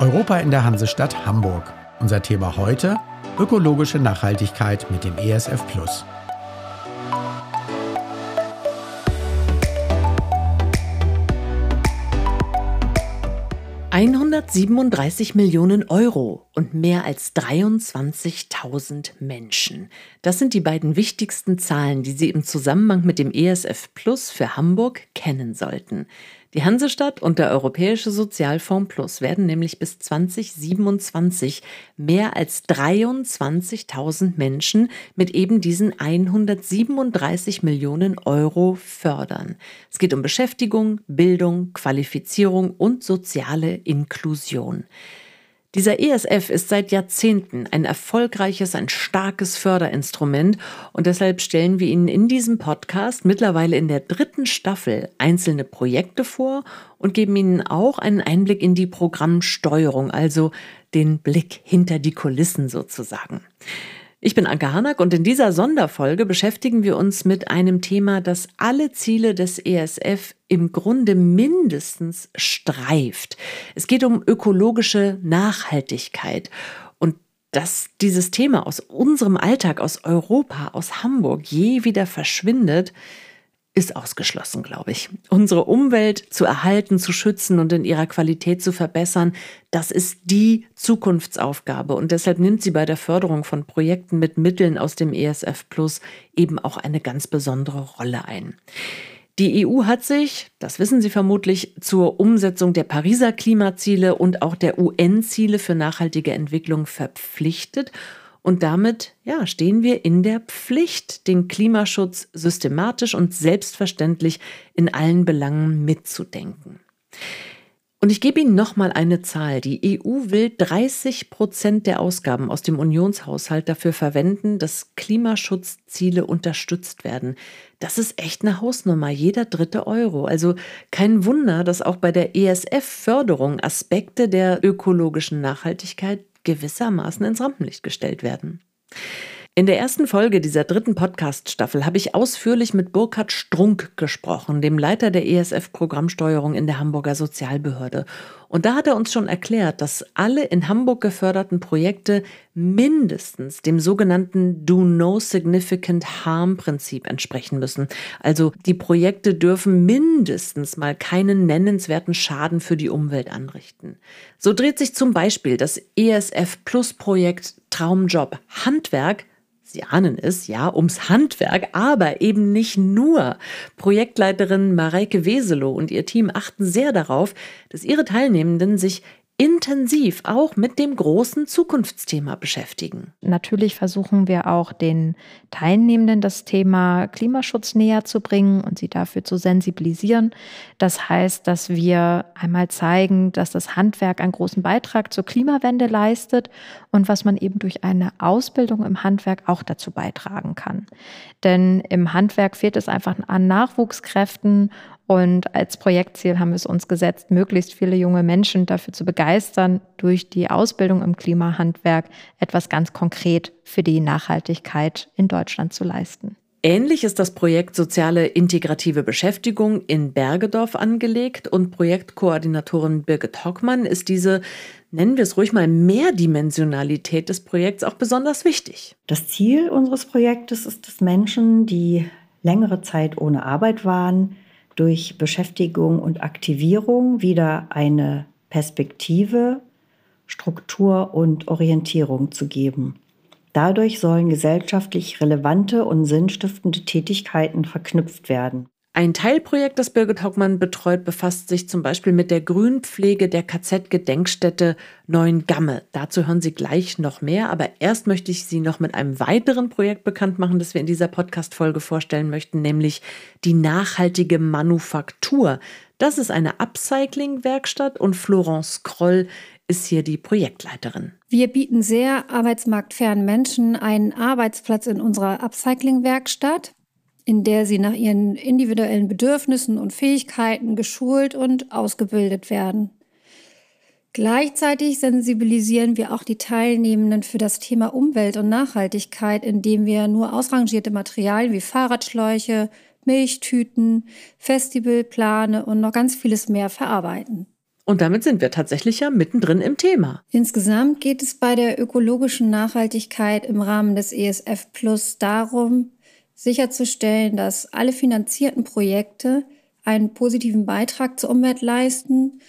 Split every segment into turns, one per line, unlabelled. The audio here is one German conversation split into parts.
Europa in der Hansestadt Hamburg. Unser Thema heute ökologische Nachhaltigkeit mit dem ESF Plus.
137 Millionen Euro und mehr als 23.000 Menschen. Das sind die beiden wichtigsten Zahlen, die Sie im Zusammenhang mit dem ESF Plus für Hamburg kennen sollten. Die Hansestadt und der Europäische Sozialfonds Plus werden nämlich bis 2027 mehr als 23.000 Menschen mit eben diesen 137 Millionen Euro fördern. Es geht um Beschäftigung, Bildung, Qualifizierung und soziale Inklusion. Dieser ESF ist seit Jahrzehnten ein erfolgreiches, ein starkes Förderinstrument und deshalb stellen wir Ihnen in diesem Podcast mittlerweile in der dritten Staffel einzelne Projekte vor und geben Ihnen auch einen Einblick in die Programmsteuerung, also den Blick hinter die Kulissen sozusagen. Ich bin Anke Harnack und in dieser Sonderfolge beschäftigen wir uns mit einem Thema, das alle Ziele des ESF im Grunde mindestens streift. Es geht um ökologische Nachhaltigkeit. Und dass dieses Thema aus unserem Alltag, aus Europa, aus Hamburg je wieder verschwindet, ist ausgeschlossen, glaube ich. Unsere Umwelt zu erhalten, zu schützen und in ihrer Qualität zu verbessern, das ist die Zukunftsaufgabe. Und deshalb nimmt sie bei der Förderung von Projekten mit Mitteln aus dem ESF Plus eben auch eine ganz besondere Rolle ein. Die EU hat sich, das wissen Sie vermutlich, zur Umsetzung der Pariser Klimaziele und auch der UN-Ziele für nachhaltige Entwicklung verpflichtet und damit ja, stehen wir in der Pflicht, den Klimaschutz systematisch und selbstverständlich in allen Belangen mitzudenken. Und ich gebe Ihnen nochmal eine Zahl. Die EU will 30 Prozent der Ausgaben aus dem Unionshaushalt dafür verwenden, dass Klimaschutzziele unterstützt werden. Das ist echt eine Hausnummer, jeder dritte Euro. Also kein Wunder, dass auch bei der ESF-Förderung Aspekte der ökologischen Nachhaltigkeit gewissermaßen ins Rampenlicht gestellt werden. In der ersten Folge dieser dritten Podcast-Staffel habe ich ausführlich mit Burkhard Strunk gesprochen, dem Leiter der ESF-Programmsteuerung in der Hamburger Sozialbehörde. Und da hat er uns schon erklärt, dass alle in Hamburg geförderten Projekte mindestens dem sogenannten Do No Significant Harm Prinzip entsprechen müssen. Also die Projekte dürfen mindestens mal keinen nennenswerten Schaden für die Umwelt anrichten. So dreht sich zum Beispiel das ESF Plus Projekt Traumjob Handwerk Sie ahnen es, ja, ums Handwerk, aber eben nicht nur. Projektleiterin Mareike Weselow und ihr Team achten sehr darauf, dass ihre Teilnehmenden sich intensiv auch mit dem großen Zukunftsthema beschäftigen.
Natürlich versuchen wir auch den Teilnehmenden das Thema Klimaschutz näher zu bringen und sie dafür zu sensibilisieren. Das heißt, dass wir einmal zeigen, dass das Handwerk einen großen Beitrag zur Klimawende leistet und was man eben durch eine Ausbildung im Handwerk auch dazu beitragen kann. Denn im Handwerk fehlt es einfach an Nachwuchskräften und als Projektziel haben wir es uns gesetzt, möglichst viele junge Menschen dafür zu begeistern, durch die Ausbildung im Klimahandwerk etwas ganz konkret für die Nachhaltigkeit in Deutschland zu leisten.
Ähnlich ist das Projekt Soziale Integrative Beschäftigung in Bergedorf angelegt und Projektkoordinatorin Birgit Hockmann ist diese, nennen wir es ruhig mal, Mehrdimensionalität des Projekts auch besonders wichtig.
Das Ziel unseres Projektes ist dass Menschen, die längere Zeit ohne Arbeit waren, durch Beschäftigung und Aktivierung wieder eine Perspektive, Struktur und Orientierung zu geben. Dadurch sollen gesellschaftlich relevante und sinnstiftende Tätigkeiten verknüpft werden.
Ein Teilprojekt, das Birgit Hockmann betreut, befasst sich zum Beispiel mit der Grünpflege der KZ-Gedenkstätte Neuengamme. Dazu hören Sie gleich noch mehr, aber erst möchte ich Sie noch mit einem weiteren Projekt bekannt machen, das wir in dieser Podcast-Folge vorstellen möchten, nämlich die nachhaltige Manufaktur. Das ist eine Upcycling-Werkstatt und Florence Kroll ist hier die Projektleiterin.
Wir bieten sehr arbeitsmarktfernen Menschen einen Arbeitsplatz in unserer Upcycling-Werkstatt in der sie nach ihren individuellen Bedürfnissen und Fähigkeiten geschult und ausgebildet werden. Gleichzeitig sensibilisieren wir auch die Teilnehmenden für das Thema Umwelt und Nachhaltigkeit, indem wir nur ausrangierte Materialien wie Fahrradschläuche, Milchtüten, Festivalplane und noch ganz vieles mehr verarbeiten.
Und damit sind wir tatsächlich ja mittendrin im Thema.
Insgesamt geht es bei der ökologischen Nachhaltigkeit im Rahmen des ESF Plus darum, sicherzustellen, dass alle finanzierten Projekte einen positiven Beitrag zur Umwelt leisten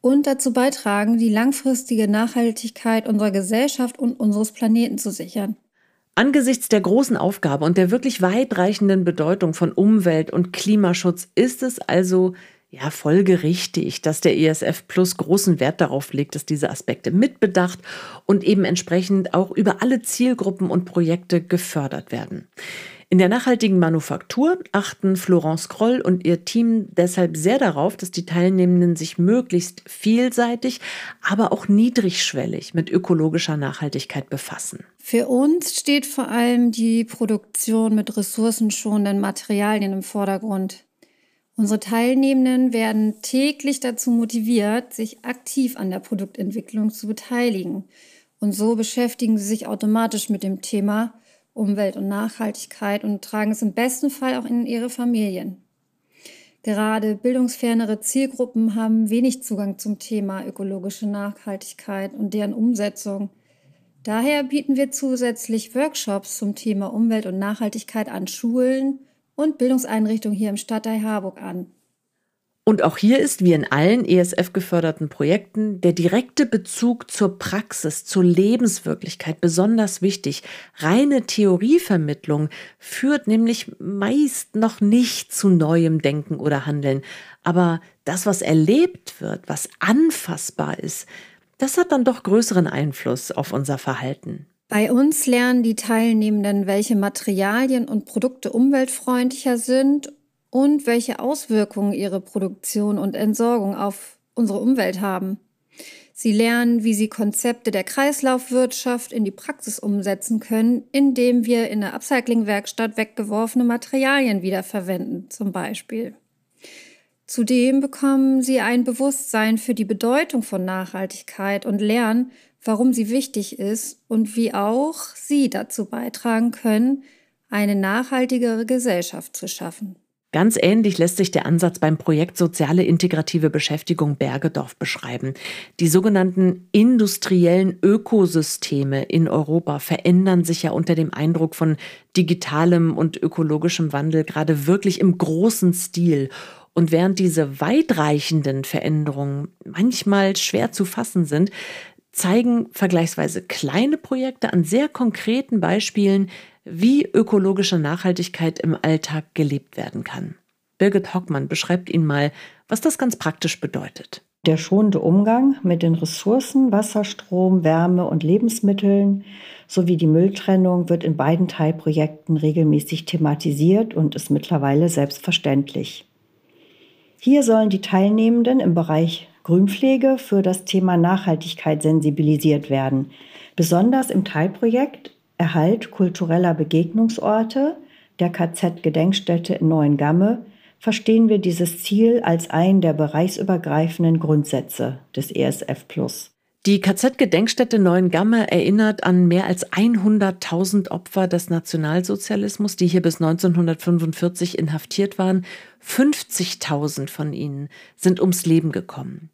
und dazu beitragen, die langfristige Nachhaltigkeit unserer Gesellschaft und unseres Planeten zu sichern.
Angesichts der großen Aufgabe und der wirklich weitreichenden Bedeutung von Umwelt- und Klimaschutz ist es also ja, folgerichtig, dass der ESF Plus großen Wert darauf legt, dass diese Aspekte mitbedacht und eben entsprechend auch über alle Zielgruppen und Projekte gefördert werden. In der nachhaltigen Manufaktur achten Florence Kroll und ihr Team deshalb sehr darauf, dass die Teilnehmenden sich möglichst vielseitig, aber auch niedrigschwellig mit ökologischer Nachhaltigkeit befassen.
Für uns steht vor allem die Produktion mit ressourcenschonenden Materialien im Vordergrund. Unsere Teilnehmenden werden täglich dazu motiviert, sich aktiv an der Produktentwicklung zu beteiligen. Und so beschäftigen sie sich automatisch mit dem Thema Umwelt und Nachhaltigkeit und tragen es im besten Fall auch in ihre Familien. Gerade bildungsfernere Zielgruppen haben wenig Zugang zum Thema ökologische Nachhaltigkeit und deren Umsetzung. Daher bieten wir zusätzlich Workshops zum Thema Umwelt und Nachhaltigkeit an Schulen, und Bildungseinrichtungen hier im Stadtteil Harburg an.
Und auch hier ist, wie in allen ESF-geförderten Projekten, der direkte Bezug zur Praxis, zur Lebenswirklichkeit besonders wichtig. Reine Theorievermittlung führt nämlich meist noch nicht zu neuem Denken oder Handeln. Aber das, was erlebt wird, was anfassbar ist, das hat dann doch größeren Einfluss auf unser Verhalten.
Bei uns lernen die Teilnehmenden, welche Materialien und Produkte umweltfreundlicher sind und welche Auswirkungen ihre Produktion und Entsorgung auf unsere Umwelt haben. Sie lernen, wie sie Konzepte der Kreislaufwirtschaft in die Praxis umsetzen können, indem wir in der Upcycling-Werkstatt weggeworfene Materialien wiederverwenden, zum Beispiel. Zudem bekommen sie ein Bewusstsein für die Bedeutung von Nachhaltigkeit und lernen, warum sie wichtig ist und wie auch sie dazu beitragen können, eine nachhaltigere Gesellschaft zu schaffen.
Ganz ähnlich lässt sich der Ansatz beim Projekt Soziale Integrative Beschäftigung Bergedorf beschreiben. Die sogenannten industriellen Ökosysteme in Europa verändern sich ja unter dem Eindruck von digitalem und ökologischem Wandel gerade wirklich im großen Stil. Und während diese weitreichenden Veränderungen manchmal schwer zu fassen sind, zeigen vergleichsweise kleine Projekte an sehr konkreten Beispielen, wie ökologische Nachhaltigkeit im Alltag gelebt werden kann. Birgit Hockmann beschreibt Ihnen mal, was das ganz praktisch bedeutet.
Der schonende Umgang mit den Ressourcen, Wasser, Strom, Wärme und Lebensmitteln sowie die Mülltrennung wird in beiden Teilprojekten regelmäßig thematisiert und ist mittlerweile selbstverständlich. Hier sollen die Teilnehmenden im Bereich Grünpflege für das Thema Nachhaltigkeit sensibilisiert werden. Besonders im Teilprojekt Erhalt kultureller Begegnungsorte der KZ-Gedenkstätte in Neuengamme verstehen wir dieses Ziel als einen der bereichsübergreifenden Grundsätze des ESF
die KZ-Gedenkstätte Neuengamme erinnert an mehr als 100.000 Opfer des Nationalsozialismus, die hier bis 1945 inhaftiert waren. 50.000 von ihnen sind ums Leben gekommen.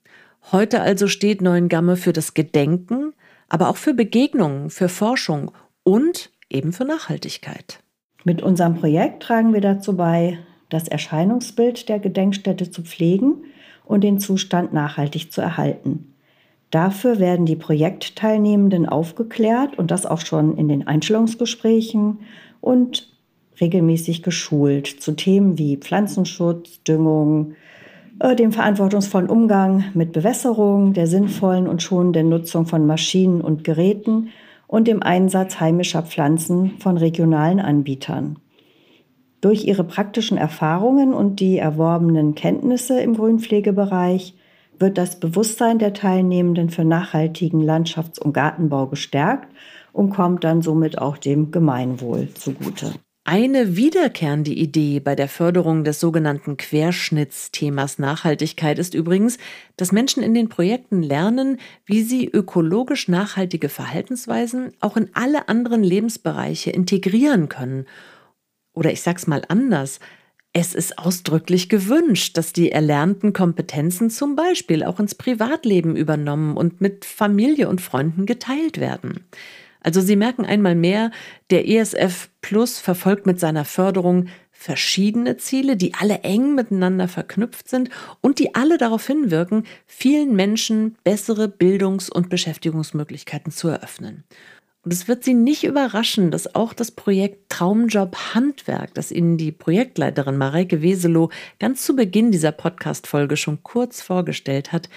Heute also steht Neuengamme für das Gedenken, aber auch für Begegnungen, für Forschung und eben für Nachhaltigkeit.
Mit unserem Projekt tragen wir dazu bei, das Erscheinungsbild der Gedenkstätte zu pflegen und den Zustand nachhaltig zu erhalten. Dafür werden die Projektteilnehmenden aufgeklärt und das auch schon in den Einstellungsgesprächen und regelmäßig geschult zu Themen wie Pflanzenschutz, Düngung, äh, dem verantwortungsvollen Umgang mit Bewässerung, der sinnvollen und schonenden Nutzung von Maschinen und Geräten und dem Einsatz heimischer Pflanzen von regionalen Anbietern. Durch ihre praktischen Erfahrungen und die erworbenen Kenntnisse im Grünpflegebereich wird das Bewusstsein der Teilnehmenden für nachhaltigen Landschafts- und Gartenbau gestärkt und kommt dann somit auch dem Gemeinwohl zugute.
Eine wiederkehrende Idee bei der Förderung des sogenannten Querschnittsthemas Nachhaltigkeit ist übrigens, dass Menschen in den Projekten lernen, wie sie ökologisch nachhaltige Verhaltensweisen auch in alle anderen Lebensbereiche integrieren können. Oder ich sag's mal anders, Es ist ausdrücklich gewünscht, dass die erlernten Kompetenzen zum Beispiel auch ins Privatleben übernommen und mit Familie und Freunden geteilt werden. Also Sie merken einmal mehr, der ESF Plus verfolgt mit seiner Förderung verschiedene Ziele, die alle eng miteinander verknüpft sind und die alle darauf hinwirken, vielen Menschen bessere Bildungs- und Beschäftigungsmöglichkeiten zu eröffnen. Und es wird Sie nicht überraschen, dass auch das Projekt Traumjob Handwerk, das Ihnen die Projektleiterin Mareike Weselow ganz zu Beginn dieser Podcast-Folge schon kurz vorgestellt hat,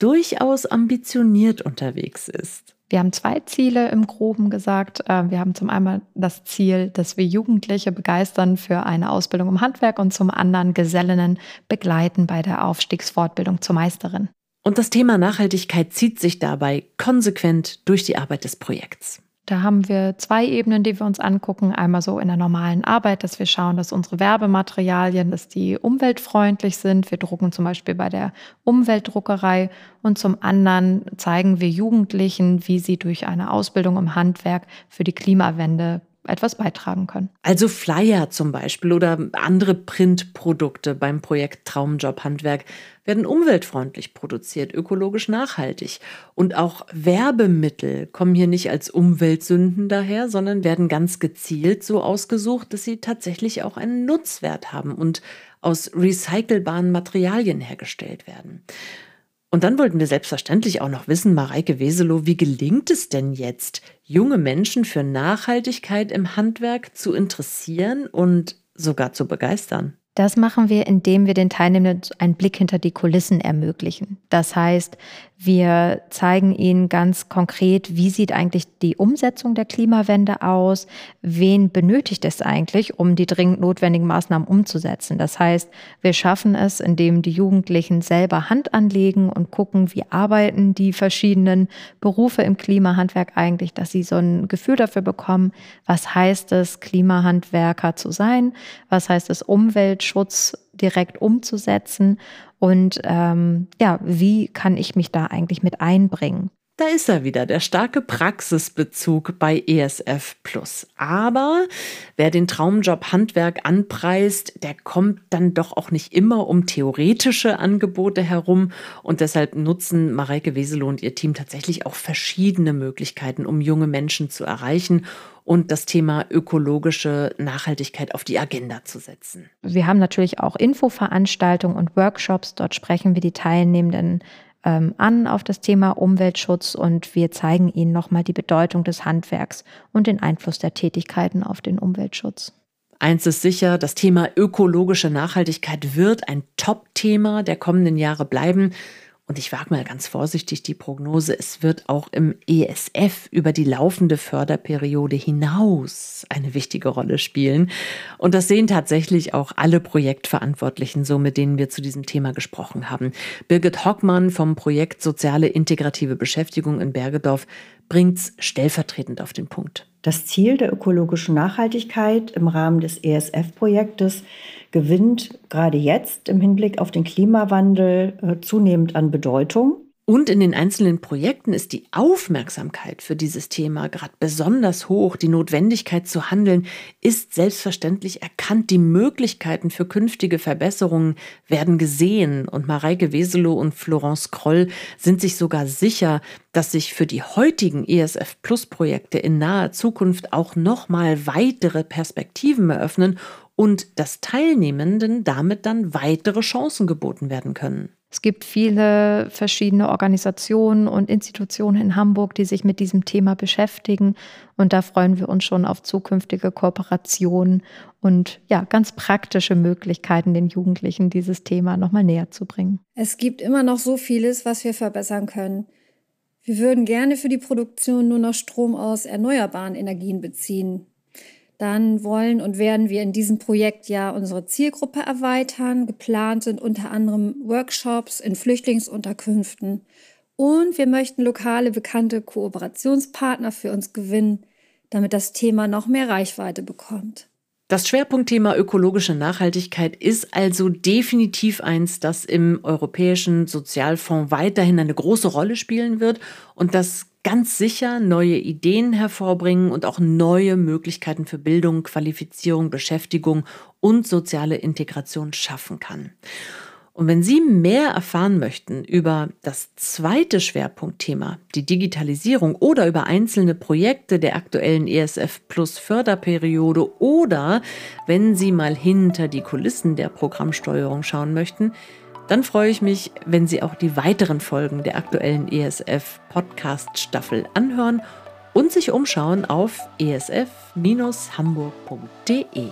durchaus ambitioniert unterwegs ist.
Wir haben zwei Ziele im Groben gesagt. Äh, wir haben zum einen das Ziel, dass wir Jugendliche begeistern für eine Ausbildung im Handwerk und zum anderen Gesellinnen begleiten bei der Aufstiegsfortbildung zur Meisterin.
Und das Thema Nachhaltigkeit zieht sich dabei konsequent durch die Arbeit des Projekts.
Da haben wir zwei Ebenen, die wir uns angucken. Einmal so in der normalen Arbeit, dass wir schauen, dass unsere Werbematerialien, dass die umweltfreundlich sind. Wir drucken zum Beispiel bei der Umweltdruckerei. Und zum anderen zeigen wir Jugendlichen, wie sie durch eine Ausbildung im Handwerk für die Klimawende etwas beitragen können.
Also Flyer zum Beispiel oder andere Printprodukte beim Projekt Traumjob Handwerk werden umweltfreundlich produziert, ökologisch nachhaltig. Und auch Werbemittel kommen hier nicht als Umweltsünden daher, sondern werden ganz gezielt so ausgesucht, dass sie tatsächlich auch einen Nutzwert haben und aus recycelbaren Materialien hergestellt werden. Und dann wollten wir selbstverständlich auch noch wissen, Mareike Weselow, wie gelingt es denn jetzt, junge Menschen für Nachhaltigkeit im Handwerk zu interessieren und sogar zu begeistern?
Das machen wir, indem wir den Teilnehmenden einen Blick hinter die Kulissen ermöglichen. Das heißt, wir zeigen ihnen ganz konkret, wie sieht eigentlich die Umsetzung der Klimawende aus, wen benötigt es eigentlich, um die dringend notwendigen Maßnahmen umzusetzen. Das heißt, wir schaffen es, indem die Jugendlichen selber Hand anlegen und gucken, wie arbeiten die verschiedenen Berufe im Klimahandwerk eigentlich, dass sie so ein Gefühl dafür bekommen, was heißt es, Klimahandwerker zu sein, was heißt es, Umweltschutz direkt umzusetzen und ähm, ja, wie kann ich mich da eigentlich mit einbringen?
Da ist er wieder, der starke Praxisbezug bei ESF Plus. Aber wer den Traumjob Handwerk anpreist, der kommt dann doch auch nicht immer um theoretische Angebote herum. Und deshalb nutzen Mareike Weselow und ihr Team tatsächlich auch verschiedene Möglichkeiten, um junge Menschen zu erreichen und das Thema ökologische Nachhaltigkeit auf die Agenda zu setzen.
Wir haben natürlich auch Infoveranstaltungen und Workshops. Dort sprechen wir die Teilnehmenden ähm, an auf das Thema Umweltschutz und wir zeigen ihnen nochmal die Bedeutung des Handwerks und den Einfluss der Tätigkeiten auf den Umweltschutz.
Eins ist sicher, das Thema ökologische Nachhaltigkeit wird ein Top-Thema der kommenden Jahre bleiben. Und ich wage mal ganz vorsichtig die Prognose, es wird auch im ESF über die laufende Förderperiode hinaus eine wichtige Rolle spielen. Und das sehen tatsächlich auch alle Projektverantwortlichen so, mit denen wir zu diesem Thema gesprochen haben. Birgit Hockmann vom Projekt Soziale Integrative Beschäftigung in Bergedorf bringt es stellvertretend auf den Punkt.
Das Ziel der ökologischen Nachhaltigkeit im Rahmen des ESF-Projektes gewinnt gerade jetzt im Hinblick auf den Klimawandel äh, zunehmend an Bedeutung.
Und in den einzelnen Projekten ist die Aufmerksamkeit für dieses Thema gerade besonders hoch. Die Notwendigkeit zu handeln ist selbstverständlich erkannt. Die Möglichkeiten für künftige Verbesserungen werden gesehen. Und Mareike Weselow und Florence Kroll sind sich sogar sicher, dass sich für die heutigen ESF Plus Projekte in naher Zukunft auch nochmal weitere Perspektiven eröffnen und dass Teilnehmenden damit dann weitere Chancen geboten werden können.
Es gibt viele verschiedene Organisationen und Institutionen in Hamburg, die sich mit diesem Thema beschäftigen. Und da freuen wir uns schon auf zukünftige Kooperationen und ja, ganz praktische Möglichkeiten, den Jugendlichen dieses Thema nochmal näher zu bringen.
Es gibt immer noch so vieles, was wir verbessern können. Wir würden gerne für die Produktion nur noch Strom aus erneuerbaren Energien beziehen dann wollen und werden wir in diesem Projekt ja unsere Zielgruppe erweitern. Geplant sind unter anderem Workshops in Flüchtlingsunterkünften. Und wir möchten lokale bekannte Kooperationspartner für uns gewinnen, damit das Thema noch mehr Reichweite bekommt.
Das Schwerpunktthema ökologische Nachhaltigkeit ist also definitiv eins, das im Europäischen Sozialfonds weiterhin eine große Rolle spielen wird und das ganz sicher neue Ideen hervorbringen und auch neue Möglichkeiten für Bildung, Qualifizierung, Beschäftigung und soziale Integration schaffen kann. Und wenn Sie mehr erfahren möchten über das zweite Schwerpunktthema, die Digitalisierung oder über einzelne Projekte der aktuellen ESF Plus Förderperiode oder wenn Sie mal hinter die Kulissen der Programmsteuerung schauen möchten, dann freue ich mich, wenn Sie auch die weiteren Folgen der aktuellen ESF Podcast Staffel anhören und sich umschauen auf esf-hamburg.de.